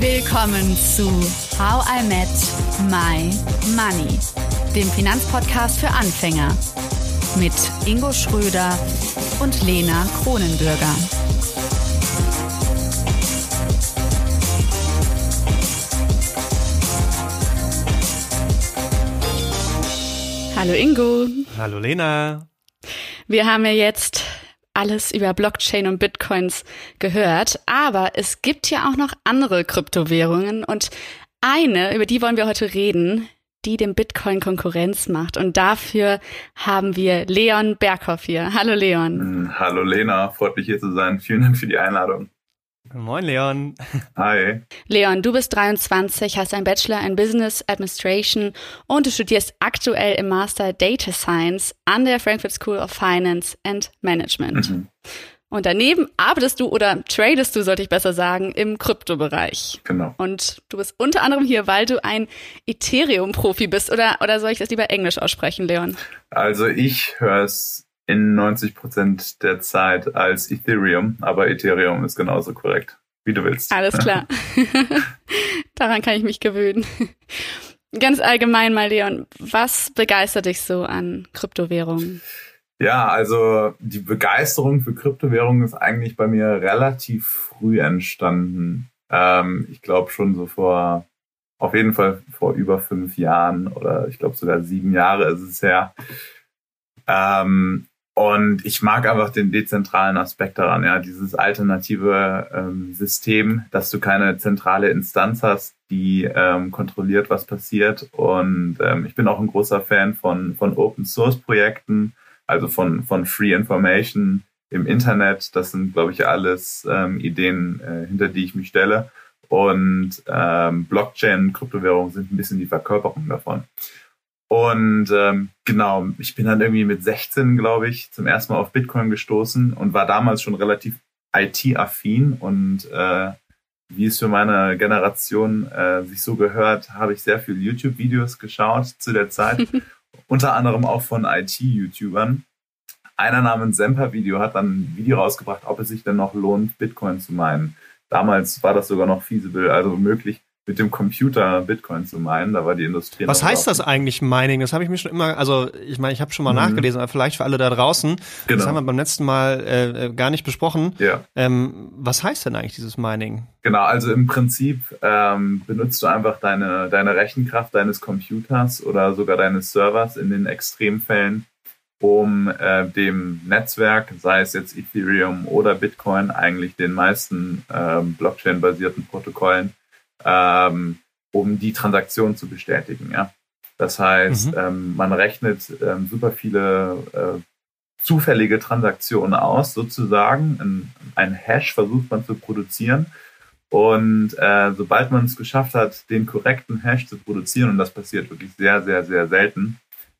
Willkommen zu How I Met My Money, dem Finanzpodcast für Anfänger mit Ingo Schröder und Lena Kronenbürger. Hallo Ingo. Hallo Lena. Wir haben ja jetzt alles über Blockchain und Bitcoins gehört, aber es gibt ja auch noch andere Kryptowährungen und eine, über die wollen wir heute reden, die dem Bitcoin Konkurrenz macht. Und dafür haben wir Leon Berghoff hier. Hallo Leon. Hm, hallo Lena, freut mich hier zu sein. Vielen Dank für die Einladung. Moin Leon. Hi. Leon, du bist 23, hast einen Bachelor in Business Administration und du studierst aktuell im Master Data Science an der Frankfurt School of Finance and Management. Mhm. Und daneben arbeitest du oder tradest du, sollte ich besser sagen, im Kryptobereich. Genau. Und du bist unter anderem hier, weil du ein Ethereum-Profi bist. Oder, oder soll ich das lieber Englisch aussprechen, Leon? Also ich höre es in 90 Prozent der Zeit als Ethereum, aber Ethereum ist genauso korrekt, wie du willst. Alles klar. Daran kann ich mich gewöhnen. Ganz allgemein mal, Leon, was begeistert dich so an Kryptowährungen? Ja, also die Begeisterung für Kryptowährungen ist eigentlich bei mir relativ früh entstanden. Ähm, ich glaube schon so vor, auf jeden Fall vor über fünf Jahren oder ich glaube sogar sieben Jahre ist es her. Ähm, und ich mag einfach den dezentralen Aspekt daran, ja, dieses alternative ähm, System, dass du keine zentrale Instanz hast, die ähm, kontrolliert, was passiert. Und ähm, ich bin auch ein großer Fan von, von Open Source Projekten, also von, von Free Information im Internet. Das sind, glaube ich, alles ähm, Ideen, äh, hinter die ich mich stelle. Und ähm, Blockchain, Kryptowährungen sind ein bisschen die Verkörperung davon. Und ähm, genau, ich bin dann irgendwie mit 16, glaube ich, zum ersten Mal auf Bitcoin gestoßen und war damals schon relativ IT-affin und äh, wie es für meine Generation äh, sich so gehört, habe ich sehr viele YouTube-Videos geschaut zu der Zeit, unter anderem auch von IT-YouTubern. Einer namens Semper-Video hat dann ein Video rausgebracht, ob es sich denn noch lohnt, Bitcoin zu meinen. Damals war das sogar noch feasible, also möglich, mit dem Computer Bitcoin zu meinen. Da war die Industrie. Was heißt das eigentlich, Mining? Das habe ich mir schon immer, also ich meine, ich habe schon mal mhm. nachgelesen, aber vielleicht für alle da draußen. Genau. Das haben wir beim letzten Mal äh, äh, gar nicht besprochen. Ja. Ähm, was heißt denn eigentlich dieses Mining? Genau, also im Prinzip ähm, benutzt du einfach deine, deine Rechenkraft deines Computers oder sogar deines Servers in den Extremfällen, um äh, dem Netzwerk, sei es jetzt Ethereum oder Bitcoin, eigentlich den meisten ähm, Blockchain-basierten Protokollen, ähm, um die Transaktion zu bestätigen. Ja? Das heißt, mhm. ähm, man rechnet ähm, super viele äh, zufällige Transaktionen aus, sozusagen. Ein, ein Hash versucht man zu produzieren. Und äh, sobald man es geschafft hat, den korrekten Hash zu produzieren, und das passiert wirklich sehr, sehr, sehr selten,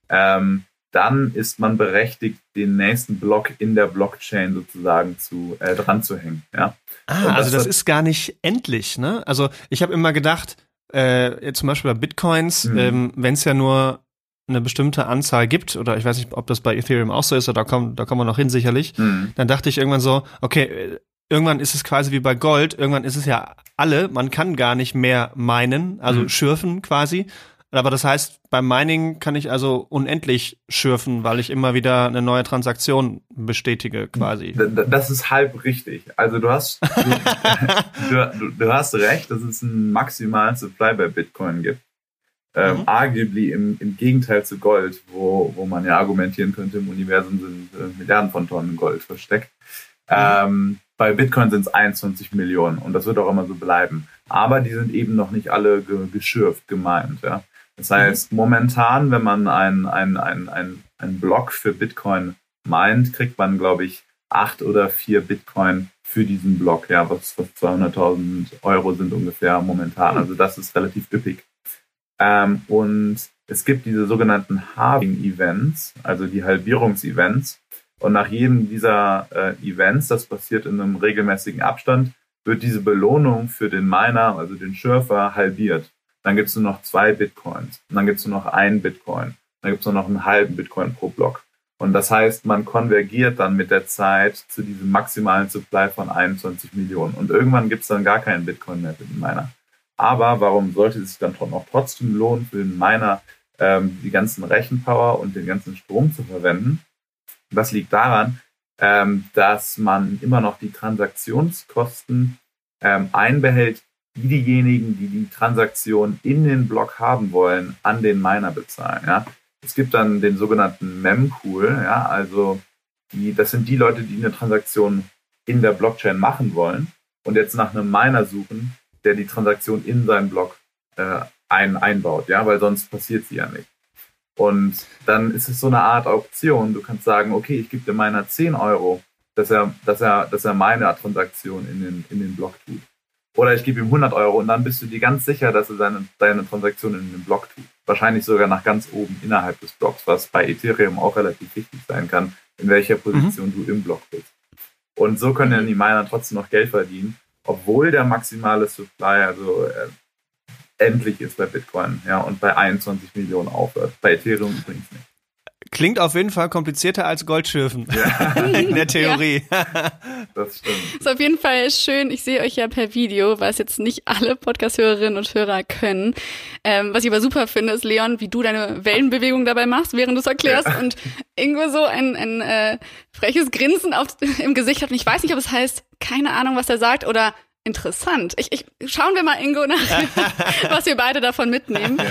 ähm, dann ist man berechtigt, den nächsten Block in der Blockchain sozusagen zu äh, dran zu hängen. Ja? Ah, das also das ist gar nicht endlich, ne? Also ich habe immer gedacht, äh, zum Beispiel bei Bitcoins, mhm. ähm, wenn es ja nur eine bestimmte Anzahl gibt, oder ich weiß nicht, ob das bei Ethereum auch so ist, oder da kommen, da kommen wir noch hin sicherlich, mhm. dann dachte ich irgendwann so, okay, äh, irgendwann ist es quasi wie bei Gold, irgendwann ist es ja alle, man kann gar nicht mehr meinen, also mhm. schürfen quasi. Aber das heißt, beim Mining kann ich also unendlich schürfen, weil ich immer wieder eine neue Transaktion bestätige, quasi. Das ist halb richtig. Also du hast, du, du, du hast recht, dass es einen maximalen Supply bei Bitcoin gibt. Ähm, mhm. Arguably im, im Gegenteil zu Gold, wo, wo man ja argumentieren könnte, im Universum sind äh, Milliarden von Tonnen Gold versteckt. Mhm. Ähm, bei Bitcoin sind es 21 Millionen und das wird auch immer so bleiben. Aber die sind eben noch nicht alle ge geschürft, gemeint. Ja? Das heißt, momentan, wenn man ein, ein, ein, ein, ein Block für Bitcoin meint, kriegt man, glaube ich, acht oder vier Bitcoin für diesen Block, ja, was, was 200.000 Euro sind ungefähr momentan. Also das ist relativ üppig. Ähm, und es gibt diese sogenannten Halving-Events, also die Halbierungsevents. Und nach jedem dieser äh, Events, das passiert in einem regelmäßigen Abstand, wird diese Belohnung für den Miner, also den Schürfer, halbiert. Dann gibt es nur noch zwei Bitcoins. Und dann gibt es nur noch einen Bitcoin. Dann gibt es nur noch einen halben Bitcoin pro Block. Und das heißt, man konvergiert dann mit der Zeit zu diesem maximalen Supply von 21 Millionen. Und irgendwann gibt es dann gar keinen Bitcoin mehr für den Miner. Aber warum sollte es sich dann noch trotzdem lohnen, für den Miner ähm, die ganzen Rechenpower und den ganzen Strom zu verwenden? Das liegt daran, ähm, dass man immer noch die Transaktionskosten ähm, einbehält, die diejenigen, die die Transaktion in den Block haben wollen, an den Miner bezahlen. Ja? Es gibt dann den sogenannten Mempool, ja, also die, das sind die Leute, die eine Transaktion in der Blockchain machen wollen und jetzt nach einem Miner suchen, der die Transaktion in seinen Block äh, ein, einbaut, ja, weil sonst passiert sie ja nicht. Und dann ist es so eine Art Auktion. Du kannst sagen, okay, ich gebe dem Miner 10 Euro, dass er, dass er, dass er meine Transaktion in den, in den Block tut. Oder ich gebe ihm 100 Euro und dann bist du dir ganz sicher, dass er seine, deine Transaktion in den Block tut. Wahrscheinlich sogar nach ganz oben innerhalb des Blocks, was bei Ethereum auch relativ wichtig sein kann, in welcher Position mhm. du im Block bist. Und so können dann die Miner trotzdem noch Geld verdienen, obwohl der maximale Supply also äh, endlich ist bei Bitcoin, ja, und bei 21 Millionen aufhört. Bei Ethereum übrigens nicht. Klingt auf jeden Fall komplizierter als Goldschürfen. Ja. In der Theorie. Ja. Das stimmt. Ist auf jeden Fall schön. Ich sehe euch ja per Video, was jetzt nicht alle Podcast-Hörerinnen und Hörer können. Ähm, was ich aber super finde, ist, Leon, wie du deine Wellenbewegung dabei machst, während du es erklärst ja. und irgendwo so ein, ein äh, freches Grinsen auf, im Gesicht hat. Und ich weiß nicht, ob es heißt, keine Ahnung, was er sagt oder interessant. Ich, ich, schauen wir mal, Ingo, nach, was wir beide davon mitnehmen. Ja.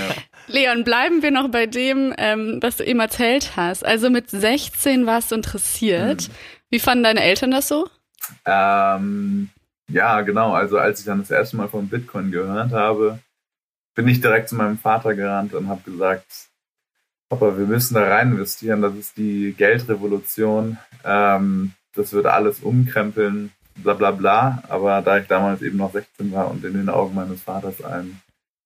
Leon, bleiben wir noch bei dem, ähm, was du eben erzählt hast. Also mit 16 warst du interessiert. Mhm. Wie fanden deine Eltern das so? Ähm, ja, genau. Also als ich dann das erste Mal von Bitcoin gehört habe, bin ich direkt zu meinem Vater gerannt und habe gesagt, Papa, wir müssen da rein investieren. Das ist die Geldrevolution. Ähm, das wird alles umkrempeln bla bla bla. Aber da ich damals eben noch 16 war und in den Augen meines Vaters ein,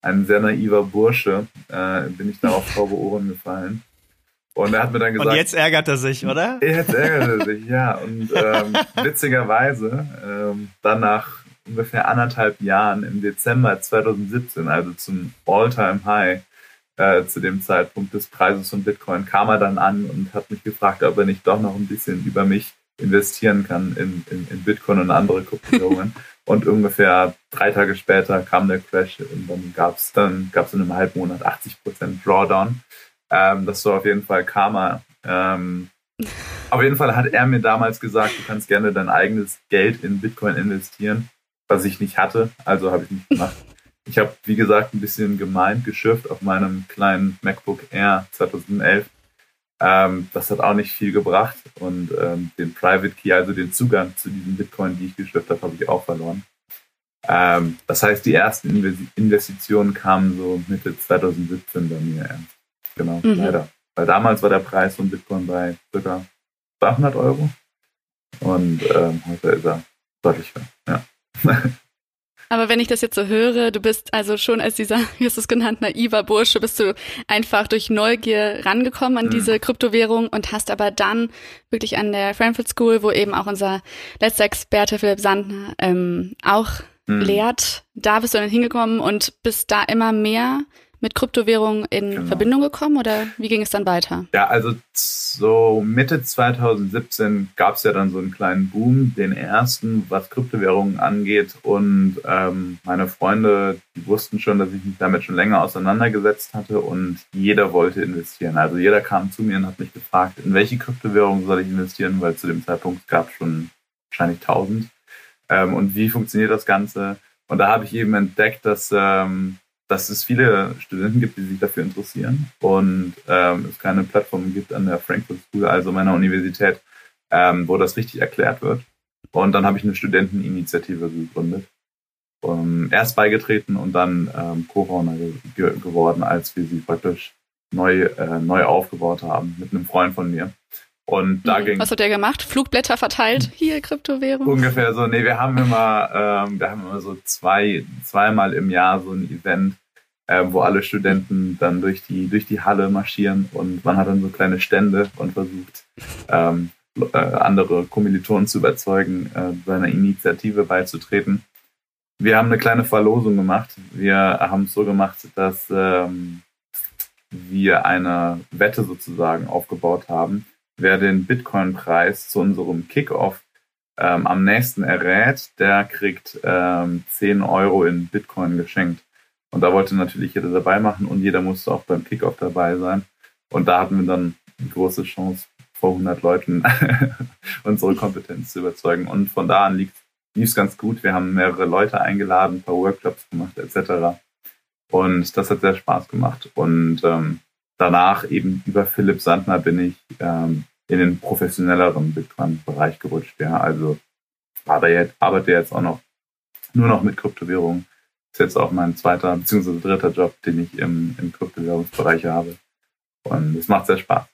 ein sehr naiver Bursche, äh, bin ich da auf taube Ohren gefallen. Und er hat mir dann gesagt. Und jetzt ärgert er sich, oder? Jetzt ärgert er sich, ja. Und ähm, witzigerweise, ähm, dann nach ungefähr anderthalb Jahren im Dezember 2017, also zum All-Time-High, äh, zu dem Zeitpunkt des Preises von Bitcoin, kam er dann an und hat mich gefragt, ob er nicht doch noch ein bisschen über mich investieren kann in, in, in Bitcoin und andere Kryptowährungen. und ungefähr drei Tage später kam der Crash und dann gab es dann gab's in einem halben Monat 80% Drawdown. Ähm, das war auf jeden Fall Karma. Ähm, auf jeden Fall hat er mir damals gesagt, du kannst gerne dein eigenes Geld in Bitcoin investieren, was ich nicht hatte, also habe ich nicht gemacht. Ich habe, wie gesagt, ein bisschen gemeint, geschürft auf meinem kleinen MacBook Air 2011 ähm, das hat auch nicht viel gebracht und ähm, den Private Key, also den Zugang zu diesen Bitcoin, die ich geschürft habe, habe ich auch verloren. Ähm, das heißt, die ersten Investitionen kamen so Mitte 2017 bei mir erst. Genau, mhm. leider. Weil damals war der Preis von Bitcoin bei ca. 200 Euro und ähm, heute ist er deutlich höher. Ja. Aber wenn ich das jetzt so höre, du bist also schon als dieser, wie hast du es genannt, naiver Bursche, bist du einfach durch Neugier rangekommen an mhm. diese Kryptowährung und hast aber dann wirklich an der Frankfurt School, wo eben auch unser letzter Experte Philipp Sandner ähm, auch mhm. lehrt, da bist du dann hingekommen und bist da immer mehr mit Kryptowährungen in genau. Verbindung gekommen oder wie ging es dann weiter? Ja, also so Mitte 2017 gab es ja dann so einen kleinen Boom, den ersten, was Kryptowährungen angeht. Und ähm, meine Freunde, die wussten schon, dass ich mich damit schon länger auseinandergesetzt hatte und jeder wollte investieren. Also jeder kam zu mir und hat mich gefragt, in welche Kryptowährung soll ich investieren, weil zu dem Zeitpunkt gab es schon wahrscheinlich 1000. Ähm, und wie funktioniert das Ganze? Und da habe ich eben entdeckt, dass ähm, dass es viele Studenten gibt, die sich dafür interessieren und ähm, es keine Plattform gibt an der Frankfurt School, also meiner Universität, ähm, wo das richtig erklärt wird. Und dann habe ich eine Studenteninitiative gegründet. Um, erst beigetreten und dann ähm, Co-Founder ge geworden, als wir sie praktisch neu, äh, neu aufgebaut haben mit einem Freund von mir. Und da mhm. ging. Was hat der gemacht? Flugblätter verteilt? Hier, Kryptowährung? Ungefähr so. Nee, wir haben immer, ähm, wir haben immer so zwei, zweimal im Jahr so ein Event, äh, wo alle Studenten dann durch die, durch die Halle marschieren und man hat dann so kleine Stände und versucht, ähm, äh, andere Kommilitonen zu überzeugen, äh, seiner Initiative beizutreten. Wir haben eine kleine Verlosung gemacht. Wir haben es so gemacht, dass ähm, wir eine Wette sozusagen aufgebaut haben. Wer den Bitcoin-Preis zu unserem Kickoff ähm, am nächsten errät, der kriegt ähm, 10 Euro in Bitcoin geschenkt. Und da wollte natürlich jeder dabei machen und jeder musste auch beim Kickoff dabei sein. Und da hatten wir dann eine große Chance, vor 100 Leuten unsere Kompetenz zu überzeugen. Und von da an lief es ganz gut. Wir haben mehrere Leute eingeladen, ein paar Workshops gemacht etc. Und das hat sehr Spaß gemacht. Und ähm, danach eben über Philipp Sandner bin ich ähm, in den professionelleren Bitcoin-Bereich gerutscht. Ja, also aber jetzt, arbeite jetzt auch noch nur noch mit Kryptowährungen. Ist jetzt auch mein zweiter bzw. dritter Job, den ich im, im Kryptowährungsbereich habe. Und es macht sehr Spaß.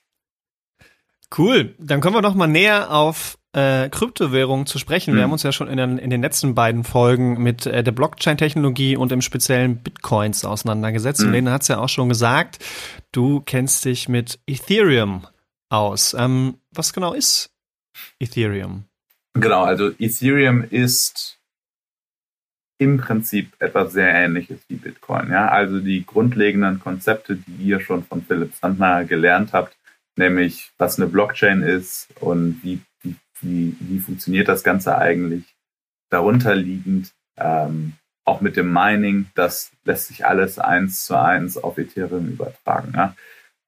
Cool. Dann kommen wir noch mal näher auf äh, Kryptowährungen zu sprechen. Mhm. Wir haben uns ja schon in den, in den letzten beiden Folgen mit äh, der Blockchain-Technologie und im speziellen Bitcoins auseinandergesetzt. Mhm. Und Lena hat es ja auch schon gesagt, du kennst dich mit Ethereum aus. Ähm, was genau ist Ethereum? Genau, also Ethereum ist im Prinzip etwas sehr ähnliches wie Bitcoin. Ja? Also die grundlegenden Konzepte, die ihr schon von Philipp Sandner gelernt habt, nämlich was eine Blockchain ist und wie, wie, wie, wie funktioniert das Ganze eigentlich darunter liegend, ähm, auch mit dem Mining, das lässt sich alles eins zu eins auf Ethereum übertragen. Ja?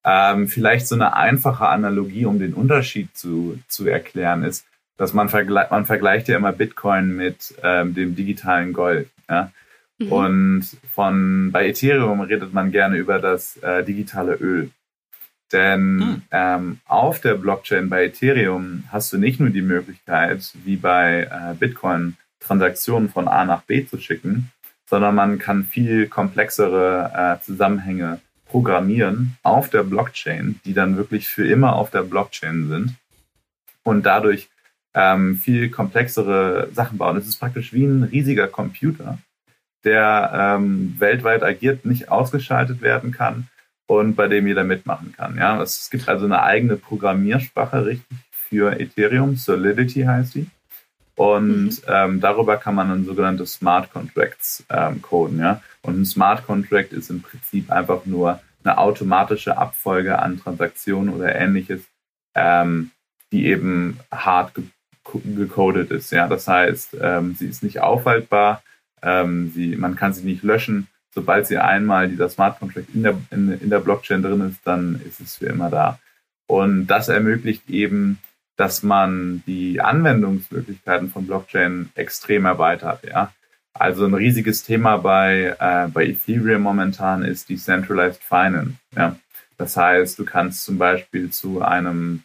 Ähm, vielleicht so eine einfache Analogie, um den Unterschied zu, zu erklären, ist, dass man, vergle man vergleicht ja immer Bitcoin mit ähm, dem digitalen Gold. Ja? Mhm. Und von bei Ethereum redet man gerne über das äh, digitale Öl. Denn mhm. ähm, auf der Blockchain bei Ethereum hast du nicht nur die Möglichkeit, wie bei äh, Bitcoin, Transaktionen von A nach B zu schicken, sondern man kann viel komplexere äh, Zusammenhänge programmieren auf der Blockchain, die dann wirklich für immer auf der Blockchain sind und dadurch ähm, viel komplexere Sachen bauen. Es ist praktisch wie ein riesiger Computer, der ähm, weltweit agiert, nicht ausgeschaltet werden kann und bei dem jeder mitmachen kann. Ja, es gibt also eine eigene Programmiersprache richtig für Ethereum, Solidity heißt die. Und mhm. ähm, darüber kann man dann sogenannte Smart Contracts ähm, coden. Ja? Und ein Smart Contract ist im Prinzip einfach nur eine automatische Abfolge an Transaktionen oder ähnliches, ähm, die eben hart gecodet ist. Ja, das heißt, ähm, sie ist nicht aufhaltbar, ähm, sie, man kann sie nicht löschen. Sobald sie einmal dieser Smart Contract in der, in, in der Blockchain drin ist, dann ist es für immer da. Und das ermöglicht eben, dass man die Anwendungsmöglichkeiten von Blockchain extrem erweitert. Ja, also ein riesiges Thema bei, äh, bei Ethereum momentan ist Decentralized Finance. Ja, das heißt, du kannst zum Beispiel zu einem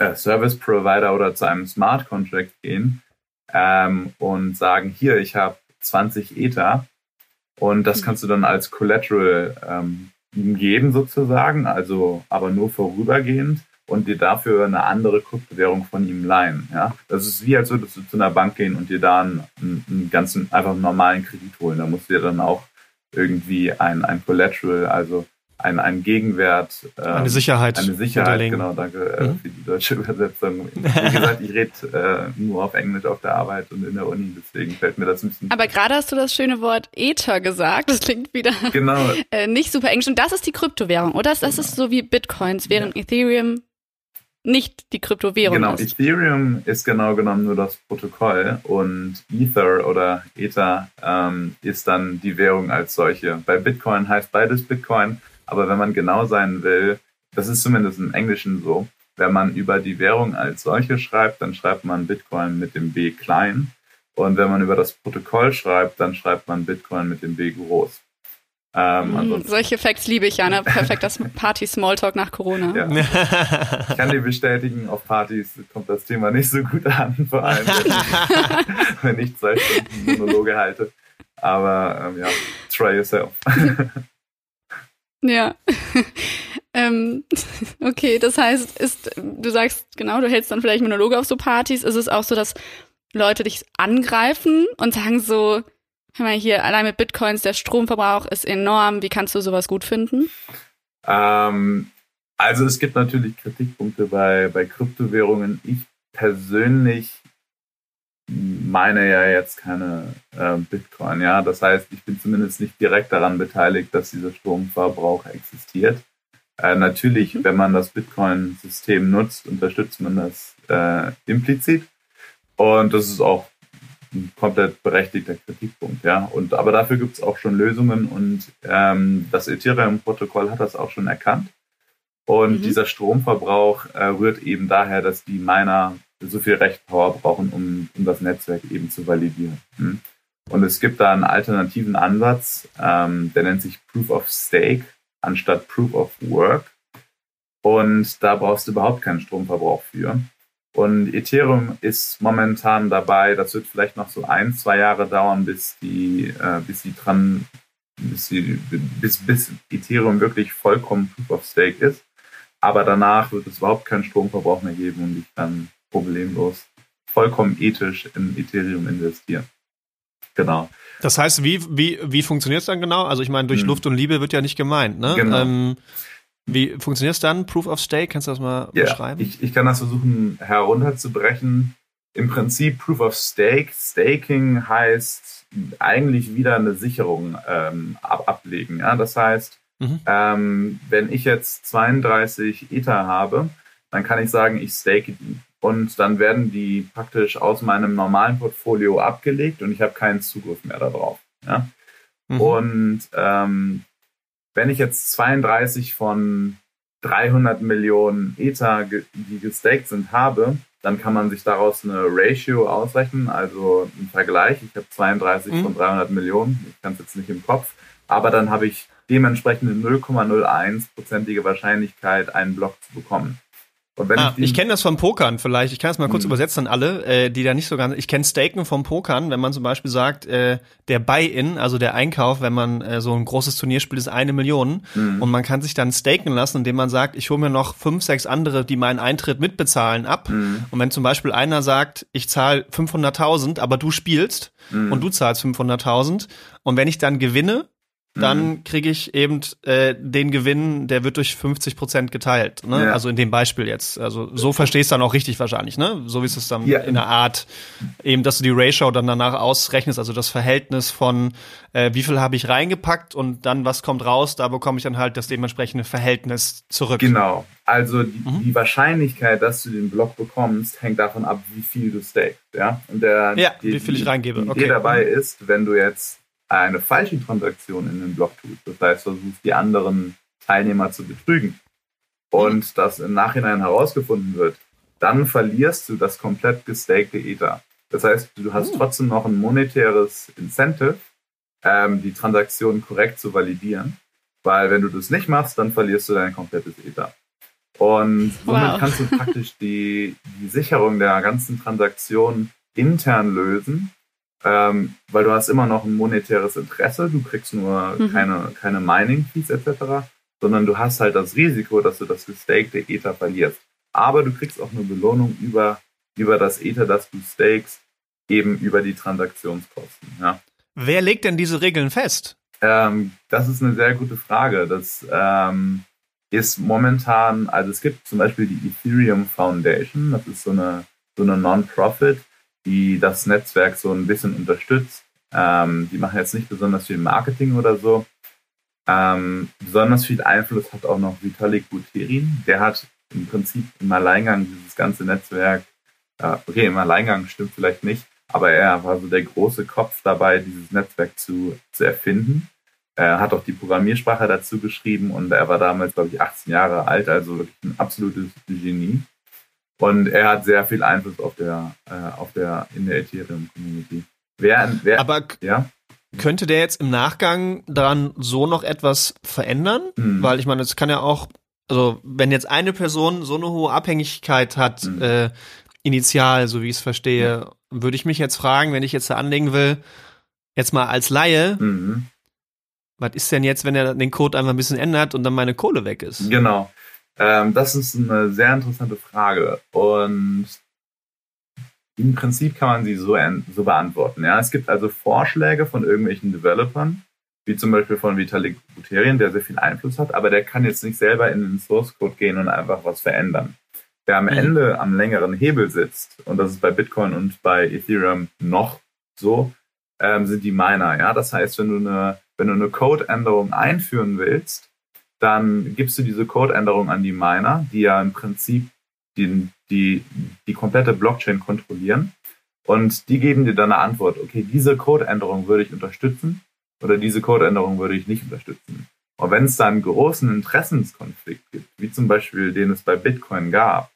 äh, Service Provider oder zu einem Smart Contract gehen ähm, und sagen, hier, ich habe 20 Ether und das mhm. kannst du dann als Collateral ähm, ihm geben sozusagen, also aber nur vorübergehend und dir dafür eine andere Kryptowährung von ihm leihen. Ja, das ist wie als würdest du zu einer Bank gehen und dir da einen, einen ganzen einfach einen normalen Kredit holen. Da musst du dir dann auch irgendwie ein, ein Collateral, also ein, ein Gegenwert. Ähm, eine Sicherheit. Eine Sicherheit, genau, danke äh, mhm. für die deutsche Übersetzung. Wie gesagt, ich rede äh, nur auf Englisch auf der Arbeit und in der Uni, deswegen fällt mir das ein bisschen. Aber gerade hast du das schöne Wort Ether gesagt, das klingt wieder genau. äh, nicht super englisch. Und das ist die Kryptowährung, oder? Das genau. ist so wie Bitcoins, während ja. Ethereum nicht die Kryptowährung genau, ist. Genau, Ethereum ist genau genommen nur das Protokoll und Ether oder Ether ähm, ist dann die Währung als solche. Bei Bitcoin heißt beides Bitcoin, aber wenn man genau sein will, das ist zumindest im Englischen so, wenn man über die Währung als solche schreibt, dann schreibt man Bitcoin mit dem B klein. Und wenn man über das Protokoll schreibt, dann schreibt man Bitcoin mit dem B groß. Ähm, mm, solche Facts liebe ich ja, ne? Perfekt, das Party-Smalltalk nach Corona. Ja. Ich kann dir bestätigen, auf Partys kommt das Thema nicht so gut an, vor allem wenn ich zwei Stunden Monologe halte. Aber ähm, ja, try yourself. Ja. ähm, okay, das heißt, ist, du sagst, genau, du hältst dann vielleicht Monologe auf so Partys. Ist es auch so, dass Leute dich angreifen und sagen so, hör mal hier, allein mit Bitcoins, der Stromverbrauch ist enorm, wie kannst du sowas gut finden? Ähm, also es gibt natürlich Kritikpunkte bei, bei Kryptowährungen. Ich persönlich meine ja jetzt keine äh, Bitcoin, ja. Das heißt, ich bin zumindest nicht direkt daran beteiligt, dass dieser Stromverbrauch existiert. Äh, natürlich, mhm. wenn man das Bitcoin-System nutzt, unterstützt man das äh, implizit. Und das ist auch ein komplett berechtigter Kritikpunkt, ja. Und aber dafür gibt es auch schon Lösungen und ähm, das Ethereum-Protokoll hat das auch schon erkannt. Und mhm. dieser Stromverbrauch äh, rührt eben daher, dass die Miner so viel Rechenpower brauchen, um, um das Netzwerk eben zu validieren. Hm? Und es gibt da einen alternativen Ansatz, ähm, der nennt sich Proof of Stake anstatt Proof of Work. Und da brauchst du überhaupt keinen Stromverbrauch für. Und Ethereum ist momentan dabei, das wird vielleicht noch so ein, zwei Jahre dauern, bis die, äh, bis die dran, bis, die, bis, bis Ethereum wirklich vollkommen Proof of Stake ist. Aber danach wird es überhaupt keinen Stromverbrauch mehr geben und ich kann problemlos vollkommen ethisch in Ethereum investieren. Genau. Das heißt, wie, wie, wie funktioniert es dann genau? Also ich meine, durch hm. Luft und Liebe wird ja nicht gemeint, ne? Genau. Ähm, wie funktioniert es dann? Proof of Stake? Kannst du das mal ja, beschreiben? Ich, ich kann das versuchen herunterzubrechen. Im Prinzip Proof of Stake. Staking heißt eigentlich wieder eine Sicherung ähm, ab ablegen. Ja? Das heißt, mhm. ähm, wenn ich jetzt 32 Ether habe, dann kann ich sagen, ich stake die und dann werden die praktisch aus meinem normalen Portfolio abgelegt und ich habe keinen Zugriff mehr darauf. Ja? Mhm. Und ähm, wenn ich jetzt 32 von 300 Millionen Ether, die gestaked sind, habe, dann kann man sich daraus eine Ratio ausrechnen, also ein Vergleich. Ich habe 32 mhm. von 300 Millionen, ich kann es jetzt nicht im Kopf, aber dann habe ich dementsprechend eine 0,01-prozentige Wahrscheinlichkeit, einen Block zu bekommen. Ah, ich, ich kenne das vom Pokern vielleicht. Ich kann es mal kurz mhm. übersetzen an alle, äh, die da nicht so ganz. Ich kenne Staken vom Pokern, wenn man zum Beispiel sagt, äh, der Buy-in, also der Einkauf, wenn man äh, so ein großes Turnier spielt, ist eine Million mhm. und man kann sich dann staken lassen, indem man sagt, ich hole mir noch fünf, sechs andere, die meinen Eintritt mitbezahlen, ab. Mhm. Und wenn zum Beispiel einer sagt, ich zahle 500.000, aber du spielst mhm. und du zahlst 500.000 und wenn ich dann gewinne, dann mhm. kriege ich eben äh, den Gewinn, der wird durch 50 Prozent geteilt. Ne? Ja. Also in dem Beispiel jetzt. Also so verstehst du dann auch richtig wahrscheinlich, ne? So wie es dann ja. in der Art, eben, dass du die Ratio dann danach ausrechnest, also das Verhältnis von äh, wie viel habe ich reingepackt und dann was kommt raus, da bekomme ich dann halt das dementsprechende Verhältnis zurück. Genau. Also die, mhm. die Wahrscheinlichkeit, dass du den Block bekommst, hängt davon ab, wie viel du stakest. Ja, und der, ja die, wie viel ich reingebe. Die okay. Idee dabei ist, wenn du jetzt eine falsche Transaktion in den Block tust. Das heißt, versuchst die anderen Teilnehmer zu betrügen und das im Nachhinein herausgefunden wird, dann verlierst du das komplett gestakte Ether. Das heißt, du hast oh. trotzdem noch ein monetäres Incentive, ähm, die Transaktion korrekt zu validieren, weil wenn du das nicht machst, dann verlierst du dein komplettes Ether. Und somit wow. kannst du praktisch die, die Sicherung der ganzen Transaktion intern lösen ähm, weil du hast immer noch ein monetäres Interesse, du kriegst nur mhm. keine, keine Mining-Fees etc., sondern du hast halt das Risiko, dass du das gestakte Ether verlierst. Aber du kriegst auch eine Belohnung über, über das Ether, das du stakest, eben über die Transaktionskosten. Ja. Wer legt denn diese Regeln fest? Ähm, das ist eine sehr gute Frage. Das ähm, ist momentan, also es gibt zum Beispiel die Ethereum Foundation, das ist so eine, so eine Non-Profit, die das Netzwerk so ein bisschen unterstützt. Ähm, die machen jetzt nicht besonders viel Marketing oder so. Ähm, besonders viel Einfluss hat auch noch Vitalik Buterin. Der hat im Prinzip im Alleingang dieses ganze Netzwerk, äh, okay, im Alleingang stimmt vielleicht nicht, aber er war so der große Kopf dabei, dieses Netzwerk zu, zu erfinden. Er hat auch die Programmiersprache dazu geschrieben und er war damals, glaube ich, 18 Jahre alt, also wirklich ein absolutes Genie. Und er hat sehr viel Einfluss auf der, äh, auf der, in der Ethereum-Community. Wer, wer, Aber ja? könnte der jetzt im Nachgang daran so noch etwas verändern? Mhm. Weil ich meine, es kann ja auch, also wenn jetzt eine Person so eine hohe Abhängigkeit hat, mhm. äh, initial, so wie ich es verstehe, mhm. würde ich mich jetzt fragen, wenn ich jetzt da anlegen will, jetzt mal als Laie, mhm. was ist denn jetzt, wenn er den Code einfach ein bisschen ändert und dann meine Kohle weg ist? Genau. Ähm, das ist eine sehr interessante Frage und im Prinzip kann man sie so, so beantworten. Ja? Es gibt also Vorschläge von irgendwelchen Developern, wie zum Beispiel von Vitalik Buterin, der sehr viel Einfluss hat, aber der kann jetzt nicht selber in den Source Code gehen und einfach was verändern. Wer am mhm. Ende am längeren Hebel sitzt, und das ist bei Bitcoin und bei Ethereum noch so, ähm, sind die Miner. Ja? Das heißt, wenn du eine, wenn du eine Code-Änderung einführen willst, dann gibst du diese Codeänderung an die Miner, die ja im Prinzip die, die, die komplette Blockchain kontrollieren. Und die geben dir dann eine Antwort, okay, diese Codeänderung würde ich unterstützen oder diese Codeänderung würde ich nicht unterstützen. Und wenn es da einen großen Interessenskonflikt gibt, wie zum Beispiel den es bei Bitcoin gab,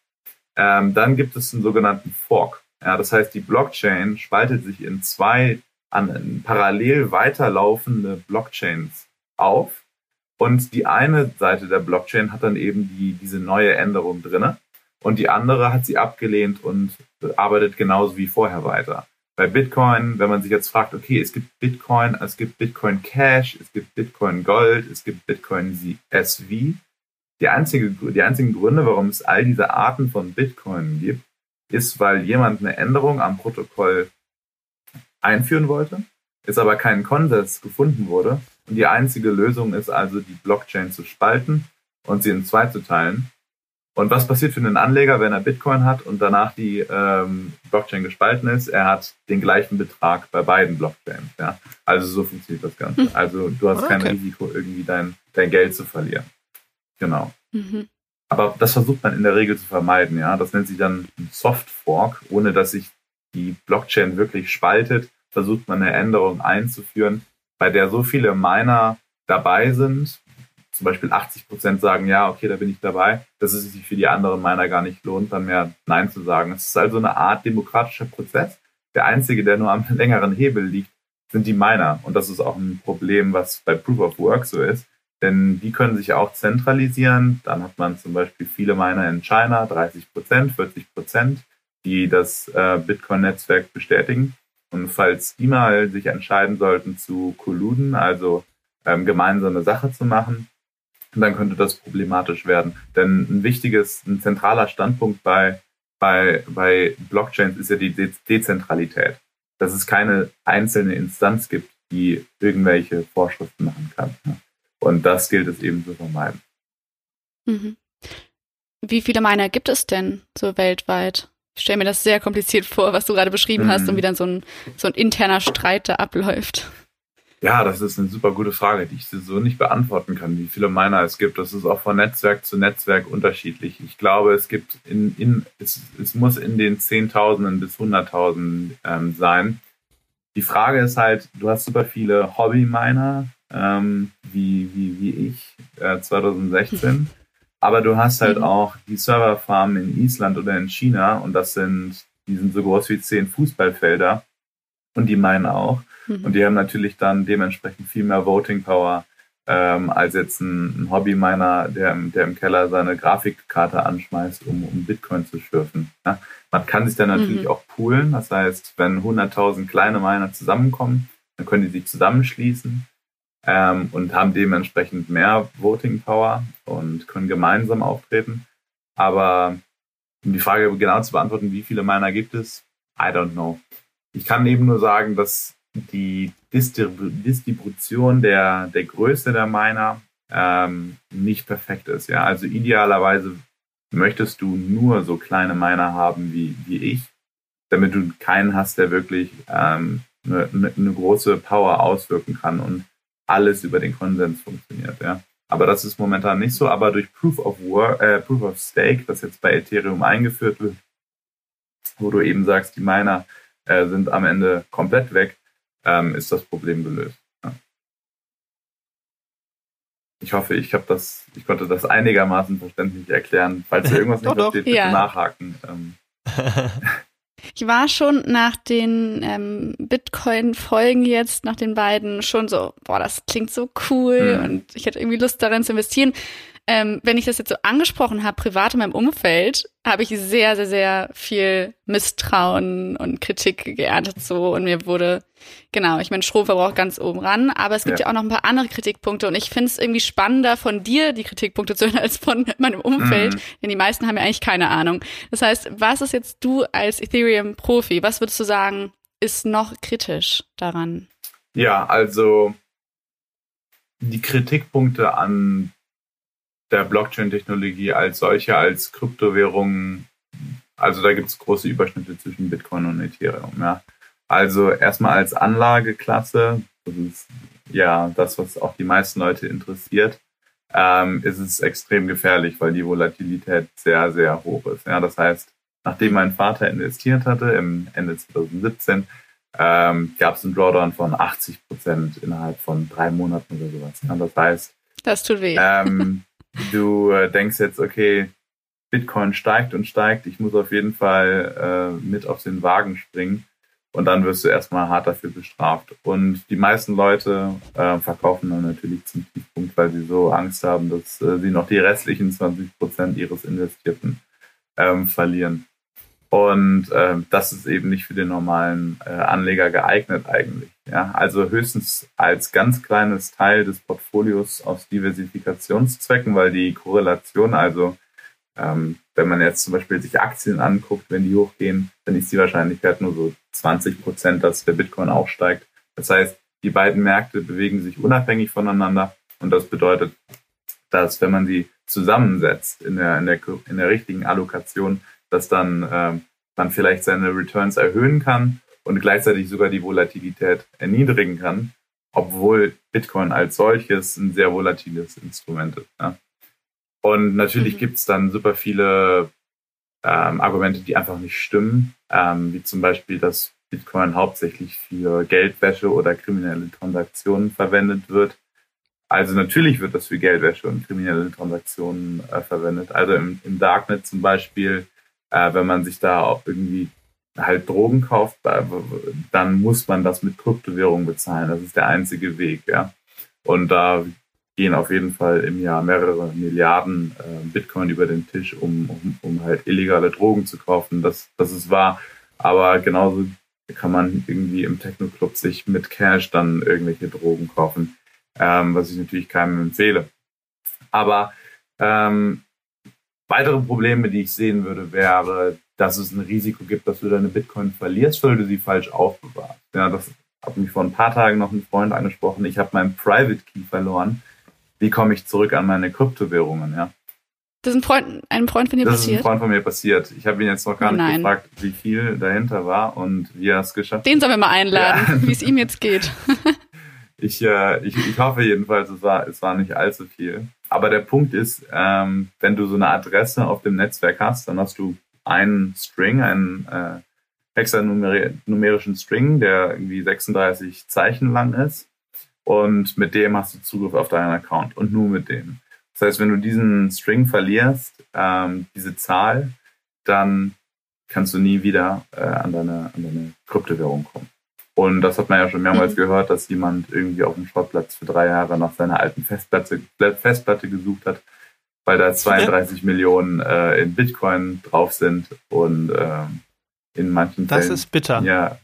ähm, dann gibt es einen sogenannten Fork. Ja, das heißt, die Blockchain spaltet sich in zwei an, parallel weiterlaufende Blockchains auf. Und die eine Seite der Blockchain hat dann eben die, diese neue Änderung drinne und die andere hat sie abgelehnt und arbeitet genauso wie vorher weiter. Bei Bitcoin, wenn man sich jetzt fragt, okay, es gibt Bitcoin, es gibt Bitcoin Cash, es gibt Bitcoin Gold, es gibt Bitcoin SV. Die, einzige, die einzigen Gründe, warum es all diese Arten von Bitcoin gibt, ist, weil jemand eine Änderung am Protokoll einführen wollte, es aber kein Konsens gefunden wurde. Und die einzige Lösung ist also, die Blockchain zu spalten und sie in zwei zu teilen. Und was passiert für einen Anleger, wenn er Bitcoin hat und danach die ähm, Blockchain gespalten ist? Er hat den gleichen Betrag bei beiden Blockchains. Ja? Also so funktioniert das Ganze. Hm. Also du hast okay. kein Risiko, irgendwie dein, dein Geld zu verlieren. Genau. Mhm. Aber das versucht man in der Regel zu vermeiden. Ja, das nennt sich dann ein Soft Fork, ohne dass sich die Blockchain wirklich spaltet. Versucht man eine Änderung einzuführen, bei der so viele Miner dabei sind, zum Beispiel 80 Prozent sagen, ja, okay, da bin ich dabei, dass es sich für die anderen Miner gar nicht lohnt, dann mehr Nein zu sagen. Es ist also eine Art demokratischer Prozess. Der einzige, der nur am längeren Hebel liegt, sind die Miner. Und das ist auch ein Problem, was bei Proof of Work so ist. Denn die können sich auch zentralisieren. Dann hat man zum Beispiel viele Miner in China, 30 Prozent, 40 Prozent, die das äh, Bitcoin-Netzwerk bestätigen. Und falls die mal sich entscheiden sollten zu kolluden, also ähm, gemeinsame Sache zu machen, dann könnte das problematisch werden. Denn ein wichtiges, ein zentraler Standpunkt bei, bei, bei Blockchains ist ja die De Dezentralität. Dass es keine einzelne Instanz gibt, die irgendwelche Vorschriften machen kann. Und das gilt es eben zu vermeiden. Mhm. Wie viele Miner gibt es denn so weltweit? Ich stelle mir das sehr kompliziert vor, was du gerade beschrieben mhm. hast und wie dann so ein, so ein interner Streit da abläuft. Ja, das ist eine super gute Frage, die ich so nicht beantworten kann, wie viele Miner es gibt. Das ist auch von Netzwerk zu Netzwerk unterschiedlich. Ich glaube, es gibt in, in es, es muss in den Zehntausenden bis Hunderttausenden ähm, sein. Die Frage ist halt, du hast super viele Hobby-Miner, ähm, wie, wie, wie ich, äh, 2016. Aber du hast halt mhm. auch die Serverfarmen in Island oder in China und das sind, die sind so groß wie zehn Fußballfelder und die meinen auch. Mhm. Und die haben natürlich dann dementsprechend viel mehr Voting Power ähm, als jetzt ein, ein Hobby-Miner, der, der im Keller seine Grafikkarte anschmeißt, um, um Bitcoin zu schürfen. Ja? Man kann sich dann natürlich mhm. auch poolen. Das heißt, wenn 100.000 kleine Miner zusammenkommen, dann können die sich zusammenschließen ähm, und haben dementsprechend mehr Voting Power und können gemeinsam auftreten. Aber um die Frage genau zu beantworten, wie viele Miner gibt es, I don't know. Ich kann eben nur sagen, dass die Distribu Distribution der, der Größe der Miner ähm, nicht perfekt ist. Ja? Also idealerweise möchtest du nur so kleine Miner haben wie, wie ich, damit du keinen hast, der wirklich ähm, eine, eine große Power auswirken kann und alles über den Konsens funktioniert. Ja? Aber das ist momentan nicht so. Aber durch Proof of Work, äh, Proof of Stake, das jetzt bei Ethereum eingeführt wird, wo du eben sagst, die Miner äh, sind am Ende komplett weg, ähm, ist das Problem gelöst. Ja. Ich hoffe, ich habe das, ich konnte das einigermaßen verständlich erklären. Falls ihr irgendwas nicht versteht, bitte ja. nachhaken. Ähm. Ich war schon nach den ähm, Bitcoin-Folgen jetzt, nach den beiden, schon so, boah, das klingt so cool mhm. und ich hätte irgendwie Lust darin zu investieren ähm, wenn ich das jetzt so angesprochen habe, privat in meinem Umfeld, habe ich sehr, sehr, sehr viel Misstrauen und Kritik geerntet so und mir wurde, genau, ich meine, Stromverbrauch ganz oben ran, aber es gibt ja, ja auch noch ein paar andere Kritikpunkte und ich finde es irgendwie spannender von dir die Kritikpunkte zu hören als von meinem Umfeld, mhm. denn die meisten haben ja eigentlich keine Ahnung. Das heißt, was ist jetzt du als Ethereum-Profi, was würdest du sagen, ist noch kritisch daran? Ja, also die Kritikpunkte an der Blockchain-Technologie als solche, als Kryptowährung, also da gibt es große Überschnitte zwischen Bitcoin und Ethereum. Ja. Also erstmal als Anlageklasse, das ist ja das, was auch die meisten Leute interessiert, ähm, ist es extrem gefährlich, weil die Volatilität sehr, sehr hoch ist. Ja, das heißt, nachdem mein Vater investiert hatte, im Ende 2017, ähm, gab es einen Drawdown von 80 Prozent innerhalb von drei Monaten oder sowas. Ja, das heißt, das tut weh. Ähm, du äh, denkst jetzt, okay, Bitcoin steigt und steigt, ich muss auf jeden Fall äh, mit auf den Wagen springen und dann wirst du erstmal hart dafür bestraft. Und die meisten Leute äh, verkaufen dann natürlich zum Tiefpunkt, weil sie so Angst haben, dass äh, sie noch die restlichen 20 Prozent ihres Investierten ähm, verlieren. Und äh, das ist eben nicht für den normalen äh, Anleger geeignet eigentlich. Ja? Also höchstens als ganz kleines Teil des Portfolios aus Diversifikationszwecken, weil die Korrelation, also ähm, wenn man jetzt zum Beispiel sich Aktien anguckt, wenn die hochgehen, dann ist die Wahrscheinlichkeit nur so 20 Prozent, dass der Bitcoin auch steigt. Das heißt, die beiden Märkte bewegen sich unabhängig voneinander und das bedeutet, dass wenn man sie zusammensetzt in der, in der, in der richtigen Allokation, dass dann ähm, man vielleicht seine Returns erhöhen kann und gleichzeitig sogar die Volatilität erniedrigen kann, obwohl Bitcoin als solches ein sehr volatiles Instrument ist. Ja. Und natürlich mhm. gibt es dann super viele ähm, Argumente, die einfach nicht stimmen, ähm, wie zum Beispiel, dass Bitcoin hauptsächlich für Geldwäsche oder kriminelle Transaktionen verwendet wird. Also natürlich wird das für Geldwäsche und kriminelle Transaktionen äh, verwendet. Also im, im Darknet zum Beispiel, äh, wenn man sich da auch irgendwie halt Drogen kauft, dann muss man das mit Kryptowährung bezahlen. Das ist der einzige Weg, ja. Und da gehen auf jeden Fall im Jahr mehrere Milliarden äh, Bitcoin über den Tisch, um, um, um halt illegale Drogen zu kaufen. Das, das ist wahr. Aber genauso kann man irgendwie im Techno-Club sich mit Cash dann irgendwelche Drogen kaufen, ähm, was ich natürlich keinem empfehle. Aber ähm, weitere Probleme, die ich sehen würde, wäre, dass es ein Risiko gibt, dass du deine Bitcoin verlierst, weil du sie falsch aufbewahrst. Ja, das hat mich vor ein paar Tagen noch ein Freund angesprochen. Ich habe meinen Private Key verloren wie komme ich zurück an meine Kryptowährungen, ja. Das ist ein Freund, ein Freund von dir das passiert? Das ist ein Freund von mir passiert. Ich habe ihn jetzt noch gar oh, nicht gefragt, wie viel dahinter war und wie er es geschafft hat. Den sollen wir mal einladen, ja. wie es ihm jetzt geht. ich, äh, ich, ich hoffe jedenfalls, es war, es war nicht allzu viel. Aber der Punkt ist, ähm, wenn du so eine Adresse auf dem Netzwerk hast, dann hast du einen String, einen äh, hexanumerischen String, der irgendwie 36 Zeichen lang ist und mit dem hast du Zugriff auf deinen Account und nur mit dem. Das heißt, wenn du diesen String verlierst, ähm, diese Zahl, dann kannst du nie wieder äh, an, deine, an deine Kryptowährung kommen. Und das hat man ja schon mehrmals mhm. gehört, dass jemand irgendwie auf dem Schrottplatz für drei Jahre nach seiner alten Festplatte, Festplatte gesucht hat, weil da 32 ja. Millionen äh, in Bitcoin drauf sind und äh, in manchen das Fällen. Das ist bitter. Ja,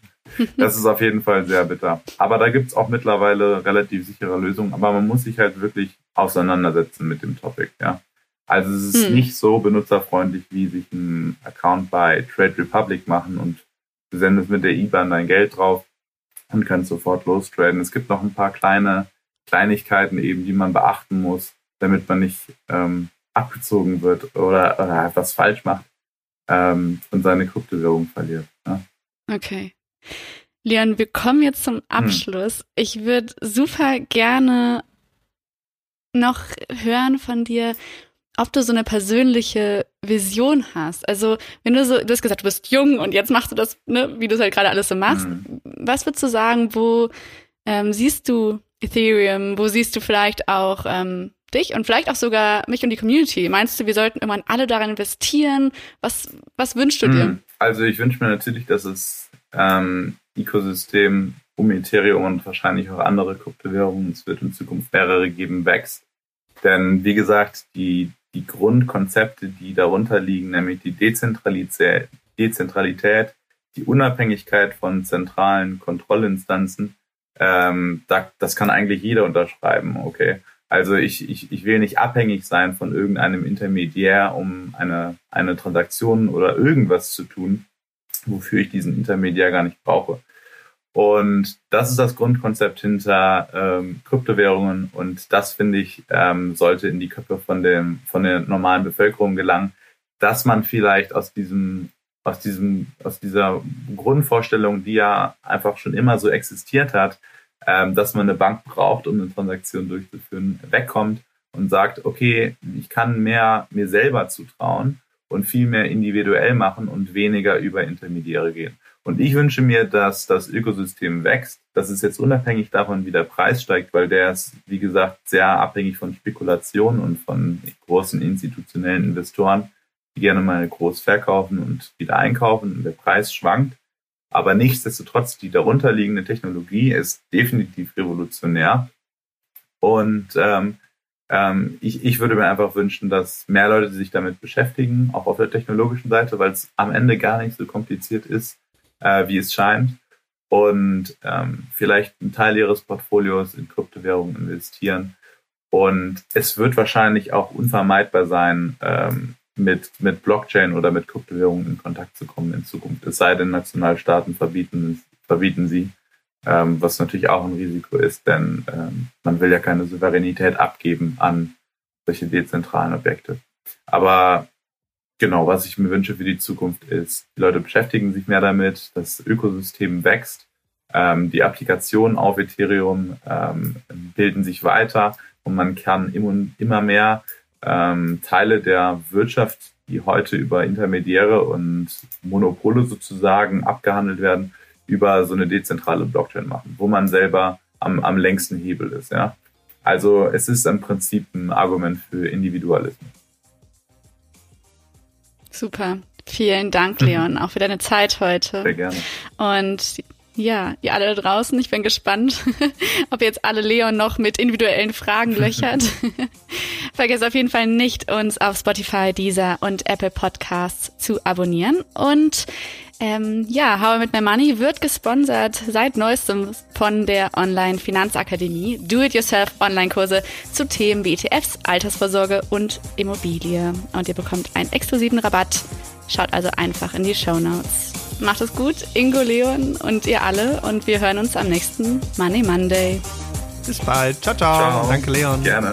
das ist auf jeden Fall sehr bitter. Aber da gibt's auch mittlerweile relativ sichere Lösungen. Aber man muss sich halt wirklich auseinandersetzen mit dem Topic, ja. Also es ist hm. nicht so benutzerfreundlich, wie sich ein Account bei Trade Republic machen und du sendest mit der IBAN dein Geld drauf und kannst sofort lostraden. Es gibt noch ein paar kleine Kleinigkeiten eben, die man beachten muss, damit man nicht ähm, abgezogen wird oder, oder etwas falsch macht ähm, und seine Kryptowährung verliert. Ja. Okay. Leon, wir kommen jetzt zum hm. Abschluss. Hm. Ich würde super gerne noch hören von dir, ob du so eine persönliche Vision hast. Also, wenn du so, du hast gesagt, du bist jung und jetzt machst du das, ne, wie du es halt gerade alles so machst. Hm. Was würdest du sagen, wo ähm, siehst du Ethereum? Wo siehst du vielleicht auch ähm, dich und vielleicht auch sogar mich und die Community? Meinst du, wir sollten irgendwann alle daran investieren? Was, was wünschst du dir? Hm. Also, ich wünsche mir natürlich, dass es ähm, Ökosystem um Ethereum und wahrscheinlich auch andere Kryptowährungen, es wird in Zukunft mehrere geben, wächst. Denn wie gesagt, die, die Grundkonzepte, die darunter liegen, nämlich die Dezentralität, die Unabhängigkeit von zentralen Kontrollinstanzen, ähm, da, das kann eigentlich jeder unterschreiben, okay. Also ich, ich, ich will nicht abhängig sein von irgendeinem Intermediär, um eine, eine Transaktion oder irgendwas zu tun, wofür ich diesen Intermediär gar nicht brauche. Und das ist das Grundkonzept hinter ähm, Kryptowährungen und das finde ich ähm, sollte in die Köpfe von dem von der normalen Bevölkerung gelangen, dass man vielleicht aus diesem aus diesem aus dieser Grundvorstellung, die ja einfach schon immer so existiert hat, ähm, dass man eine Bank braucht, um eine Transaktion durchzuführen, wegkommt und sagt, okay, ich kann mehr mir selber zutrauen und viel mehr individuell machen und weniger über Intermediäre gehen. Und ich wünsche mir, dass das Ökosystem wächst. Das ist jetzt unabhängig davon, wie der Preis steigt, weil der ist, wie gesagt, sehr abhängig von Spekulationen und von großen institutionellen Investoren, die gerne mal groß verkaufen und wieder einkaufen und der Preis schwankt. Aber nichtsdestotrotz, die darunterliegende Technologie ist definitiv revolutionär. Und ähm, ähm, ich, ich würde mir einfach wünschen, dass mehr Leute sich damit beschäftigen, auch auf der technologischen Seite, weil es am Ende gar nicht so kompliziert ist, äh, wie es scheint. Und ähm, vielleicht einen Teil ihres Portfolios in Kryptowährungen investieren. Und es wird wahrscheinlich auch unvermeidbar sein, ähm, mit, mit Blockchain oder mit Kryptowährungen in Kontakt zu kommen in Zukunft. Es sei denn, Nationalstaaten verbieten, verbieten sie ähm, was natürlich auch ein Risiko ist, denn ähm, man will ja keine Souveränität abgeben an solche dezentralen Objekte. Aber genau, was ich mir wünsche für die Zukunft ist, die Leute beschäftigen sich mehr damit, das Ökosystem wächst, ähm, die Applikationen auf Ethereum ähm, bilden sich weiter und man kann immer mehr ähm, Teile der Wirtschaft, die heute über Intermediäre und Monopole sozusagen abgehandelt werden, über so eine dezentrale Blockchain machen, wo man selber am, am längsten Hebel ist. Ja? Also es ist im Prinzip ein Argument für Individualismus. Super. Vielen Dank, Leon, auch für deine Zeit heute. Sehr gerne. Und ja, ihr alle da draußen, ich bin gespannt, ob jetzt alle Leon noch mit individuellen Fragen löchert. Vergesst auf jeden Fall nicht, uns auf Spotify, Deezer und Apple Podcasts zu abonnieren. Und ähm, ja, How I Met My Money wird gesponsert seit neuestem von der Online Finanzakademie. Do-it-yourself Online-Kurse zu Themen wie ETFs, Altersvorsorge und Immobilie. Und ihr bekommt einen exklusiven Rabatt. Schaut also einfach in die Show Notes. Macht es gut, Ingo, Leon und ihr alle. Und wir hören uns am nächsten Money Monday. Bis bald. ciao. ciao. ciao. Danke, Leon. Gerne.